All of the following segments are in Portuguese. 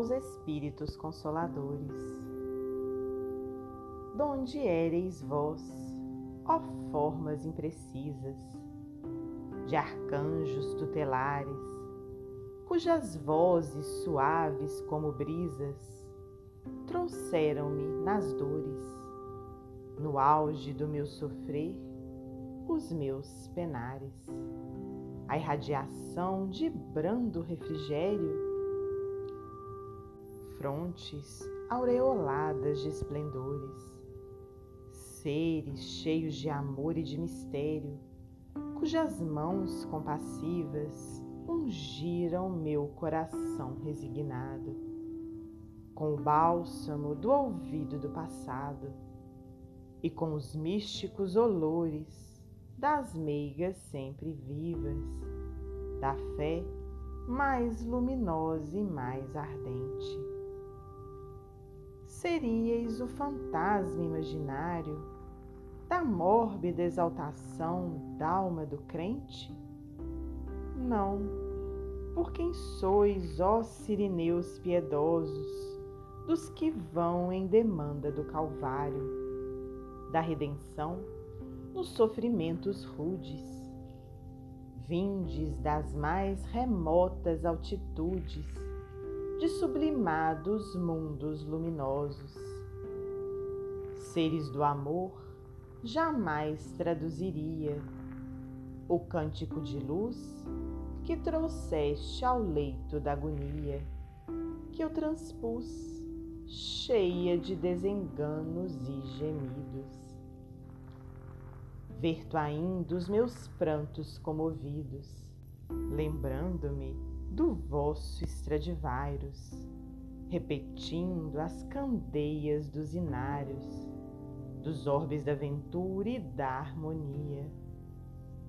aos Espíritos Consoladores. Donde éreis vós, ó formas imprecisas, de arcanjos tutelares, cujas vozes suaves como brisas trouxeram-me nas dores, no auge do meu sofrer, os meus penares. A irradiação de brando refrigério, frontes aureoladas de esplendores, seres cheios de amor e de mistério, cujas mãos compassivas ungiram meu coração resignado, com o bálsamo do ouvido do passado e com os místicos olores das meigas sempre vivas, da fé mais luminosa e mais ardente. Seríeis o fantasma imaginário da mórbida exaltação d'alma do crente? Não, por quem sois, ó sirineus piedosos, dos que vão em demanda do Calvário, da redenção nos sofrimentos rudes. Vindes das mais remotas altitudes, de sublimados mundos luminosos. Seres do amor, jamais traduziria o cântico de luz que trouxeste ao leito da agonia, que eu transpus, cheia de desenganos e gemidos ver-tu ainda os meus prantos comovidos, lembrando-me do vosso Stradivarius, repetindo as candeias dos inários, dos orbes da ventura e da harmonia,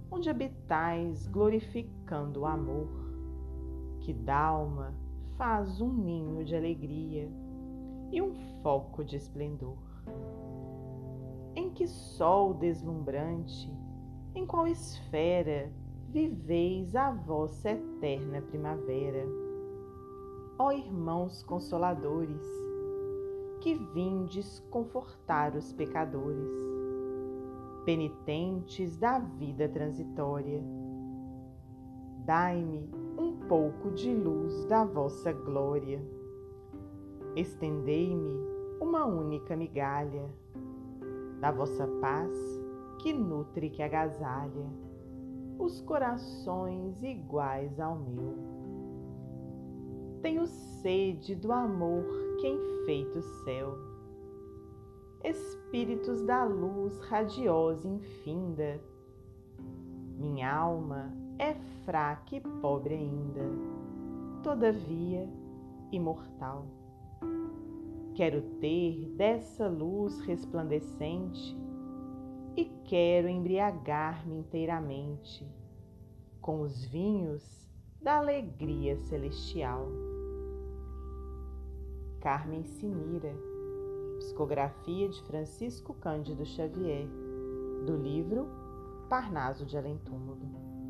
onde habitais glorificando o amor, que d'alma faz um ninho de alegria e um foco de esplendor. Em que sol deslumbrante, em qual esfera viveis a vossa eterna primavera? Ó irmãos consoladores, que vindes confortar os pecadores, penitentes da vida transitória, dai-me um pouco de luz da vossa glória. Estendei-me uma única migalha da vossa paz que nutre que agasalha os corações iguais ao meu. Tenho sede do amor que enfeita o céu. Espíritos da luz radiosa infinda, minha alma é fraca e pobre ainda, todavia imortal. Quero ter dessa luz resplandecente e quero embriagar-me inteiramente com os vinhos da alegria celestial. Carmen Sinira, psicografia de Francisco Cândido Xavier, do livro Parnaso de Além Túmulo.